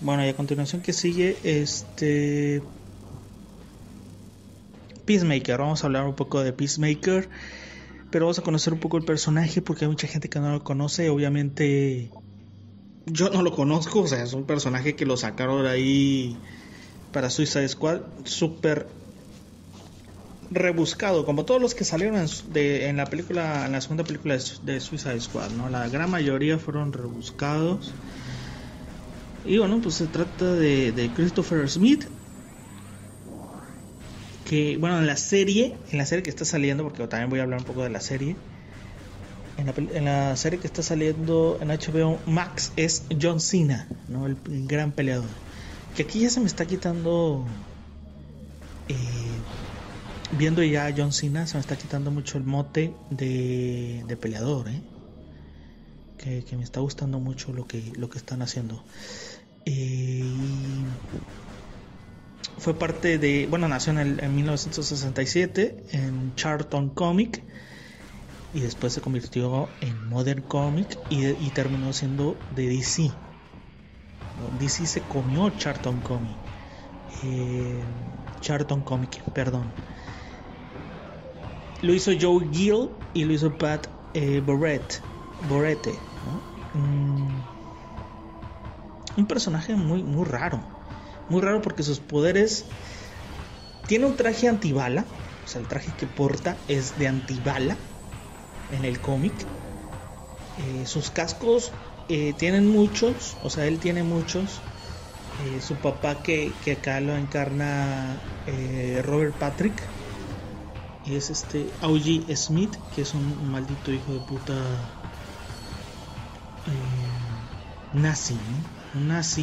Bueno, y a continuación que sigue, este... Peacemaker, vamos a hablar un poco de Peacemaker, pero vamos a conocer un poco el personaje porque hay mucha gente que no lo conoce, obviamente yo no lo conozco, o sea, es un personaje que lo sacaron ahí para Suicide Squad, súper rebuscado, como todos los que salieron en, de, en, la película, en la segunda película de, de, Suicide Squad, ¿no? La gran mayoría fueron rebuscados. Y bueno, pues se trata de, de Christopher Smith, que bueno, en la serie, en la serie que está saliendo, porque también voy a hablar un poco de la serie, en la, en la serie que está saliendo en HBO Max es John Cena, ¿no? El, gran peleador. Que aquí ya se me está quitando... Eh, viendo ya a John Cena, se me está quitando mucho el mote de, de peleador, ¿eh? que, que, me está gustando mucho lo que, lo que están haciendo. Fue parte de, bueno, nació en, el, en 1967 en Charlton Comic y después se convirtió en Modern Comic y, terminó siendo de DC. DC se comió Charlton Comic. Eh, Charlton Comic, perdón lo hizo Joe Gill y lo hizo Pat eh. ¿no? Un personaje muy, muy raro. Muy raro porque sus poderes. Tiene un traje antibala. O sea, el traje que porta es de antibala en el cómic. Eh, sus cascos eh, tienen muchos. O sea, él tiene muchos. Eh, su papá que, que, acá lo encarna Robert Patrick es este Augie Smith, que es un maldito hijo de puta nazi. Un nazi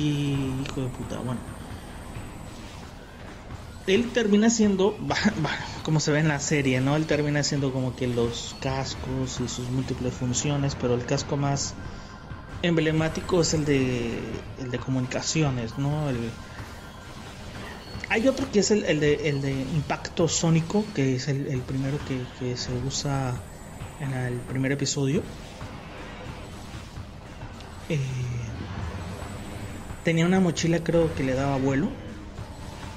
hijo de puta, bueno. Él termina siendo, como se ve en la serie, ¿no? Él termina siendo como que los cascos y sus múltiples funciones, pero el casco más emblemático es el de, el de comunicaciones, ¿no? El, hay otro que es el, el, de, el de impacto sónico, que es el, primero que, que, se usa en el primer episodio. Eh, tenía una mochila creo que le daba vuelo,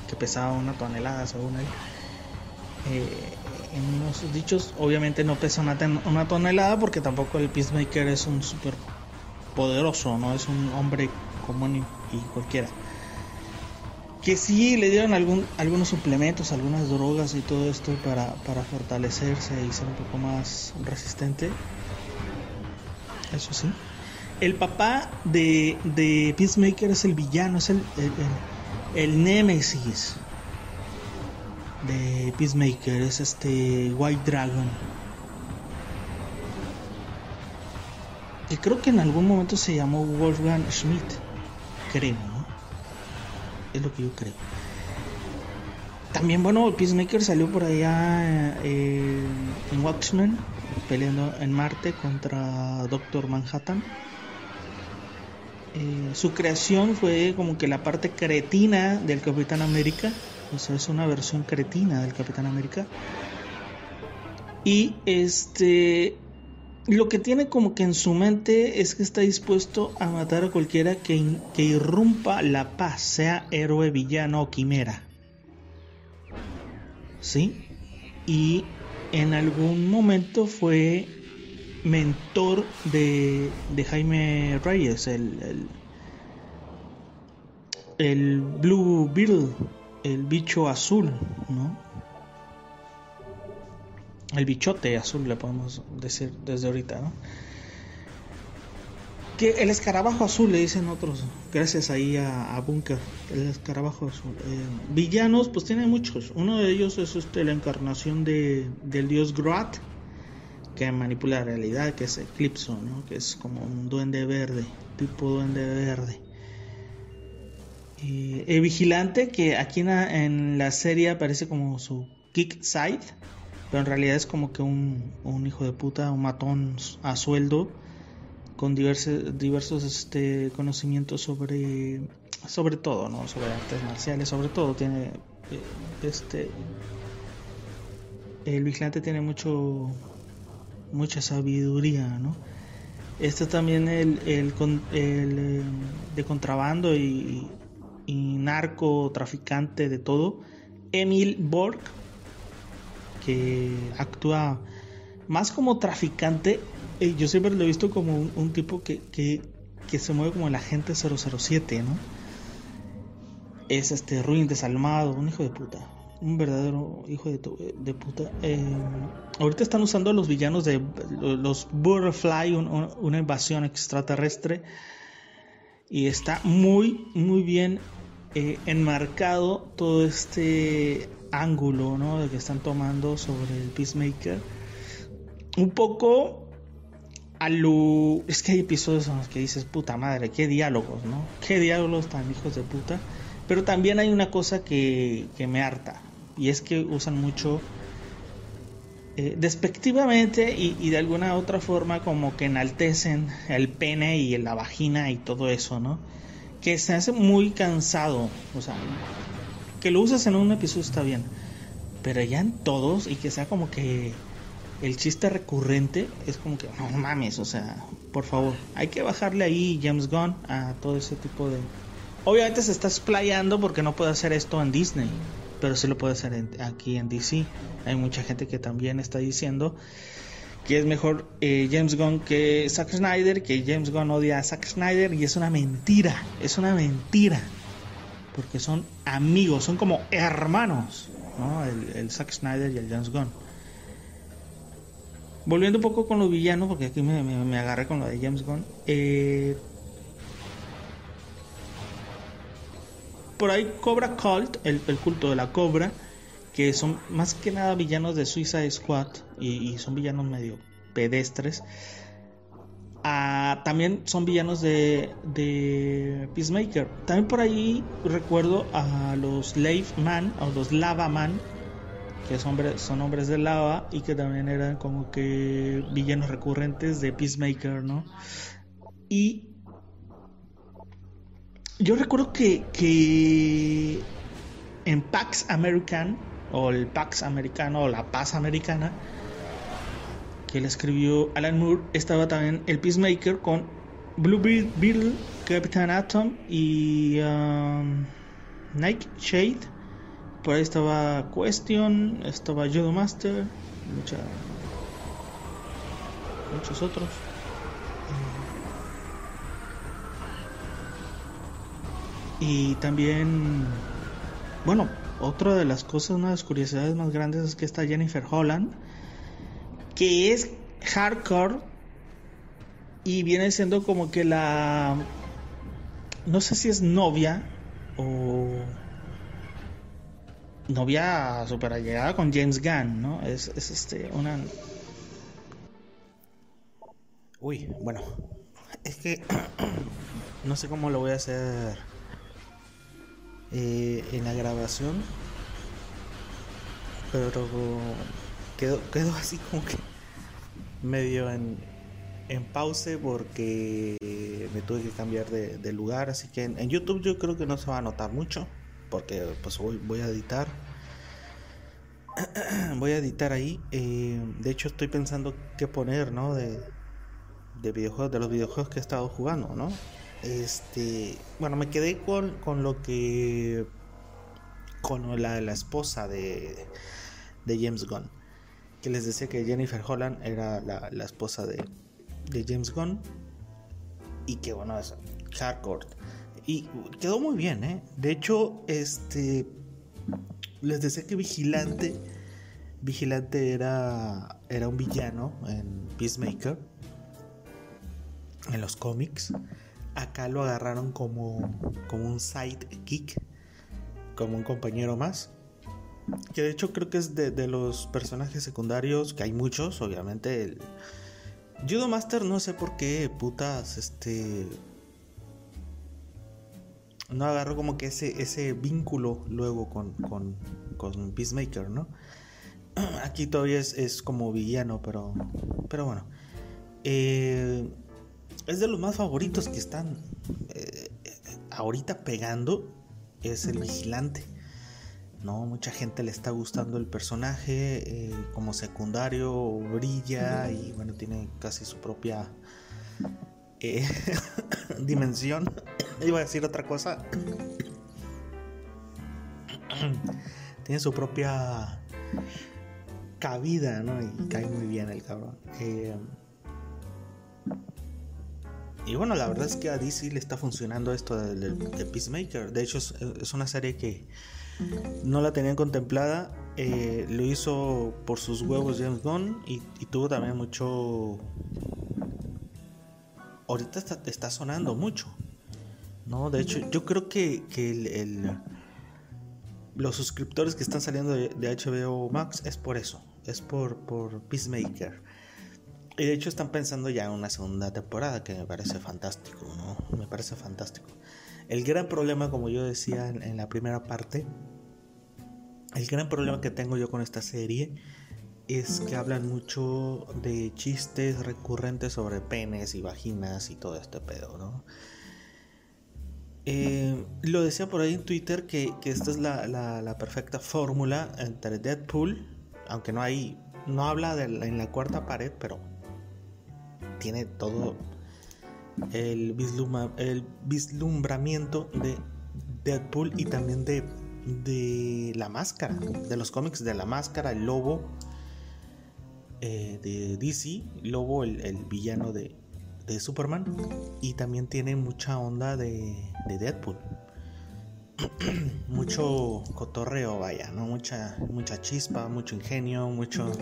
que pesaba una tonelada según él. Eh, en unos dichos, obviamente no pesa una, una, tonelada porque tampoco el Peacemaker es un super poderoso, no es un hombre común y, y cualquiera que sí le dieron algún, algunos suplementos, algunas drogas y todo esto para, para fortalecerse y ser un poco más resistente. Eso sí. El papá de, de Peacemaker es el villano, es el, el, el, némesis de Peacemaker, es este White Dragon. Y creo que en algún momento se llamó Wolfgang Schmidt, creo, ¿no? es lo que yo creo. También, bueno, Peacemaker salió por allá eh, en Watchmen, peleando en Marte contra Doctor Manhattan. Eh, su creación fue como que la parte cretina del Capitán América, o sea, es una versión cretina del Capitán América. Y este lo que tiene como que en su mente es que está dispuesto a matar a cualquiera que, que irrumpa la paz, sea héroe, villano o quimera. ¿Sí? Y en algún momento fue mentor de, de Jaime Reyes, el, el, el Blue Beetle, el bicho azul, ¿no? el bichote azul, le podemos decir desde ahorita, ¿no? Que el escarabajo azul le dicen otros, gracias ahí a, Bunker, el escarabajo azul. Eh, villanos, pues tiene muchos. Uno de ellos es este, la encarnación de, del dios Groat, que manipula la realidad, que es Eclipso, ¿no? que es como un duende verde, tipo duende verde. Y el vigilante, que aquí en la, en la serie aparece como su kick side pero en realidad es como que un, un hijo de puta, un matón a sueldo con diversos, diversos este, conocimientos sobre, sobre todo, ¿no? Sobre artes marciales, sobre todo tiene eh, este el vigilante tiene mucho mucha sabiduría, ¿no? Está también el, el, eh, de contrabando y, y narco traficante de todo, Emil Borg, que actúa más como traficante. Eh, yo siempre lo he visto como un, tipo que, que, que, se mueve como el agente 007, ¿no? Es este ruin desalmado, un hijo de puta un verdadero hijo de, puta. Eh, ahorita están usando los villanos de los Butterfly, una invasión extraterrestre. Y está muy, muy bien eh, enmarcado todo este ángulo ¿no? de que están tomando sobre el Peacemaker. Un poco a lo. Es que hay episodios en los que dices, puta madre, qué diálogos, ¿no? Qué diálogos tan hijos de puta. Pero también hay una cosa que, que me harta y es que usan mucho eh, despectivamente y, de alguna otra forma como que enaltecen el pene y la vagina y todo eso, ¿no? Que se hace muy cansado, o sea, que lo usas en un episodio está bien, pero ya en todos y que sea como que el chiste recurrente es como que no mames, o sea, por favor, hay que bajarle ahí James Gunn a todo ese tipo de Obviamente se está explayando porque no puede hacer esto en Disney pero sí lo puede hacer aquí en DC. Hay mucha gente que también está diciendo que es mejor eh, James Gunn que Zack Snyder, que James Gunn odia a Zack Snyder y es una mentira, es una mentira, porque son amigos, son como hermanos, ¿no? el, Zack Snyder y el James Gunn. Volviendo un poco con los villanos, porque aquí me, me, agarré con lo de James Gunn. Eh, por ahí Cobra Cult, el, culto de la cobra, que son más que nada villanos de Suicide Squad y, son villanos medio pedestres. Ah, también son villanos de, de, Peacemaker. También por ahí recuerdo a los Lave Man o los Lava Man, que son, son hombres de lava y que también eran como que villanos recurrentes de Peacemaker, ¿no? Y yo recuerdo que, que en Pax American, o el Pax Americano, o la Paz Americana, que le escribió Alan Moore, estaba también el Peacemaker con Blue Beetle, Captain Atom y um, Nightshade. Por ahí estaba Question, estaba Judo Master, muchos otros. Y también, bueno, otra de las cosas, una de las curiosidades más grandes es que está Jennifer Holland, que es hardcore y viene siendo como que la, no sé si es novia o novia super allegada con James Gunn, ¿no? Es, es este, una... Uy, bueno, es que no sé cómo lo voy a hacer eh, en la grabación, pero quedó, quedó así como que medio en, en pause porque me tuve que cambiar de, lugar, así que en, YouTube yo creo que no se va a notar mucho porque pues voy, voy a editar. voy a editar ahí. Eh, de hecho estoy pensando qué poner, ¿no? De, de videojuegos, de los videojuegos que he estado jugando, ¿no? Este, bueno, me quedé con, con lo que. con la, la esposa de, de James Gunn. Que les decía que Jennifer Holland era la, la esposa de, de James Gunn. Y que bueno, es hardcore. Y quedó muy bien, ¿eh? De hecho, este. Les decía que Vigilante. Vigilante era. Era un villano en Peacemaker. En los cómics acá lo agarraron como, como un sidekick, como un compañero más. Que de hecho creo que es de, los personajes secundarios, que hay muchos, obviamente. El Judo Master no sé por qué, putas, este... No agarró como que ese, ese vínculo luego con, con, con Peacemaker, ¿no? Aquí todavía es, es como villano, pero, pero bueno. Eh, es de los más favoritos que están eh, ahorita pegando. Es el vigilante. ¿no? Mucha gente le está gustando el personaje. Eh, como secundario brilla y bueno, tiene casi su propia eh, dimensión. Iba a decir otra cosa. Tiene su propia cabida, ¿no? Y cae muy bien el cabrón. Eh, y bueno, la verdad es que a DC le está funcionando esto de, Peacemaker. De hecho, es, una serie que no la tenían contemplada. Eh, lo hizo por sus huevos James Gunn y, tuvo también mucho. Ahorita está, sonando mucho. ¿no? De hecho, yo creo que, el, los suscriptores que están saliendo de, HBO Max es por eso. Es por, por Peacemaker. Y de hecho están pensando ya en una segunda temporada que me parece fantástico, ¿no? Me parece fantástico. El gran problema, como yo decía en, la primera parte, el gran problema que tengo yo con esta serie es que hablan mucho de chistes recurrentes sobre penes y vaginas y todo este pedo, ¿no? Eh, lo decía por ahí en Twitter que, esta es la, perfecta fórmula entre Deadpool, aunque no hay, no habla de en la cuarta pared, pero tiene todo el, el vislumbramiento de Deadpool y también de, de la máscara, de los cómics de la máscara, el lobo eh, de DC, lobo el, villano de, de, Superman, y también tiene mucha onda de, de Deadpool. mucho cotorreo, vaya, ¿no? Mucha, mucha chispa, mucho ingenio, mucho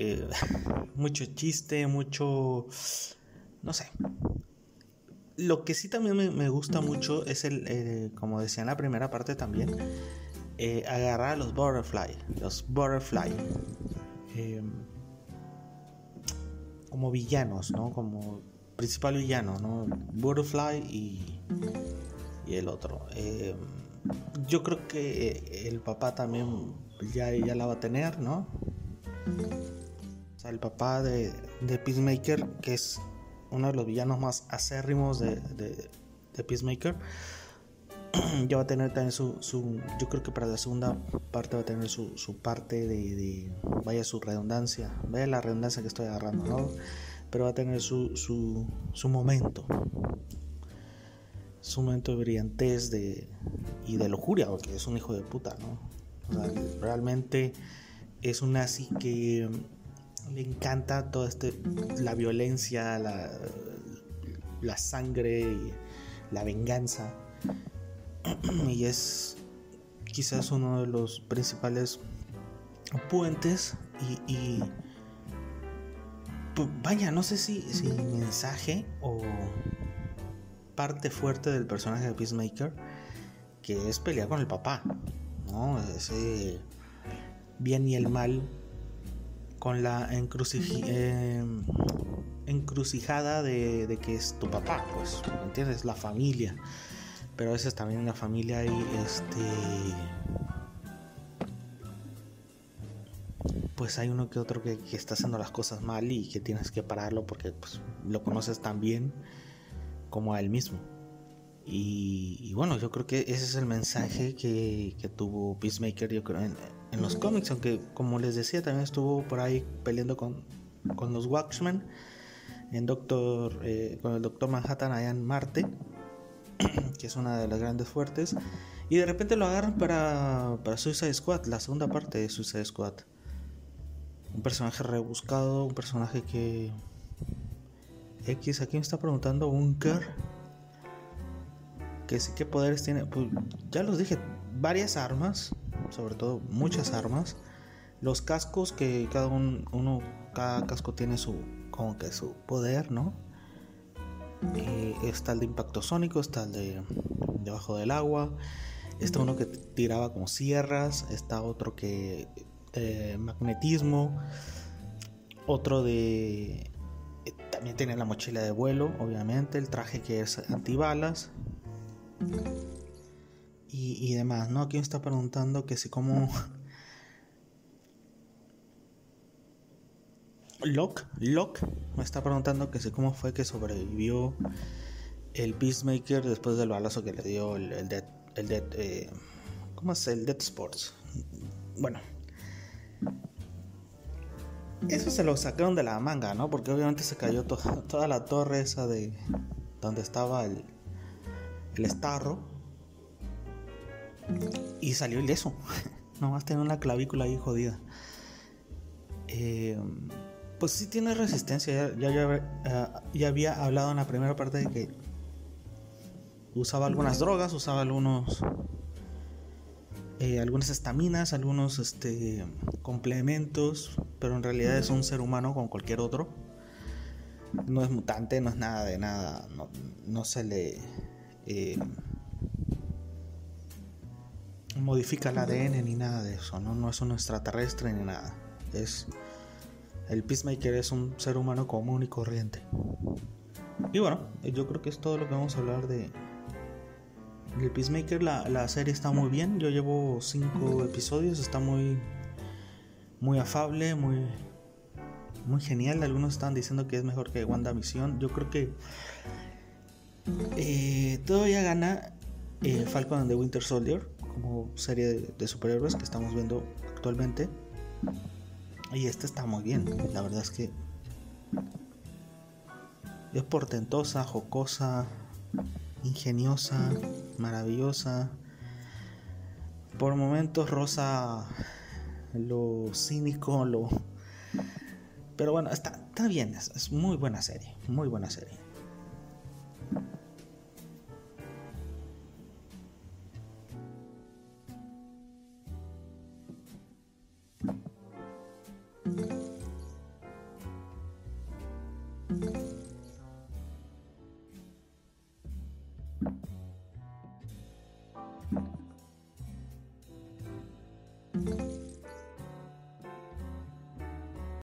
eh, mucho chiste, mucho... no sé. Lo que sí también me, gusta mucho es el, eh, como decía en la primera parte también, eh, agarrar a los butterfly, los butterfly, como villanos, ¿no? Como principal villano, ¿no? Butterfly y, y el otro. yo creo que el papá también ya, ya la va a tener, ¿no? El papá de, Peacemaker, que es uno de los villanos más acérrimos de, Peacemaker, ya va a tener también su, Yo creo que para la segunda parte va a tener su, parte de, Vaya su redundancia. Vaya la redundancia que estoy agarrando, ¿no? Pero va a tener su, su, momento. Su momento de brillantez de, y de lujuria, porque es un hijo de puta, ¿no? realmente es un nazi que le encanta toda este, la violencia, la, la sangre y la venganza. y es quizás uno de los principales puentes y, vaya, no sé si, si mensaje o parte fuerte del personaje de Peacemaker que es pelear con el papá, ¿no? Ese bien y el mal con la eh, encrucijada de, que es tu papá, pues, ¿entiendes? La familia. Pero a veces también en la familia hay este. Pues hay uno que otro que, está haciendo las cosas mal y que tienes que pararlo porque pues, lo conoces tan bien como a él mismo. Y, bueno, yo creo que ese es el mensaje que, que tuvo Peacemaker, yo creo, en, en los cómics, aunque como les decía, también estuvo por ahí peleando con, con los Watchmen, en Doctor, eh, con el Doctor Manhattan allá en Marte, que es una de las grandes fuertes, y de repente lo agarran para, para Suicide Squad, la segunda parte de Suicide Squad. Un personaje rebuscado, un personaje que... X, aquí me está preguntando Unker. Que sí, ¿qué poderes tiene? Pues ya los dije, varias armas sobre todo muchas armas. Los cascos que cada uno, cada casco tiene su, como que su poder, ¿no? Eh, está el de impacto sónico, está el de debajo del agua, está uno que tiraba como sierras, está otro que de magnetismo, otro de eh, también tiene la mochila de vuelo, obviamente, el traje que es antibalas y, demás, ¿no? Aquí me está preguntando que si como... Locke, Locke me está preguntando que si cómo fue que sobrevivió el Peacemaker después del balazo que le dio el, el Dead, el Dead, eh, ¿cómo es el Dead Sports? Bueno, eso se lo sacaron de la manga, ¿no? Porque obviamente se cayó toda la torre esa de donde estaba el, el estarro. Y salió ileso. Nomás tenía una clavícula ahí jodida. Eh, pues sí tiene resistencia. Ya, ya, ya, había hablado en la primera parte de que usaba algunas drogas, usaba algunos eh, algunas estaminas, algunos este, complementos, pero en realidad es un ser humano como cualquier otro. No es mutante, no es nada de nada, no, se le eh, modifica el ADN ni nada de eso, ¿no? no es un extraterrestre ni nada. Es el Peacemaker es un ser humano común y corriente. Y bueno, yo creo que es todo lo que vamos a hablar de, el Peacemaker, la, serie está muy bien. Yo llevo cinco episodios, está muy, muy afable, muy, muy genial. Algunos están diciendo que es mejor que WandaVision. Yo creo que eh, todavía gana eh, Falcon and the Winter Soldier serie de, superhéroes que estamos viendo actualmente. Y esta está muy bien. La verdad es que es portentosa, jocosa ingeniosa, maravillosa. Por momentos rosa lo cínico, lo... Pero bueno, está, está bien, es muy buena serie, muy buena serie.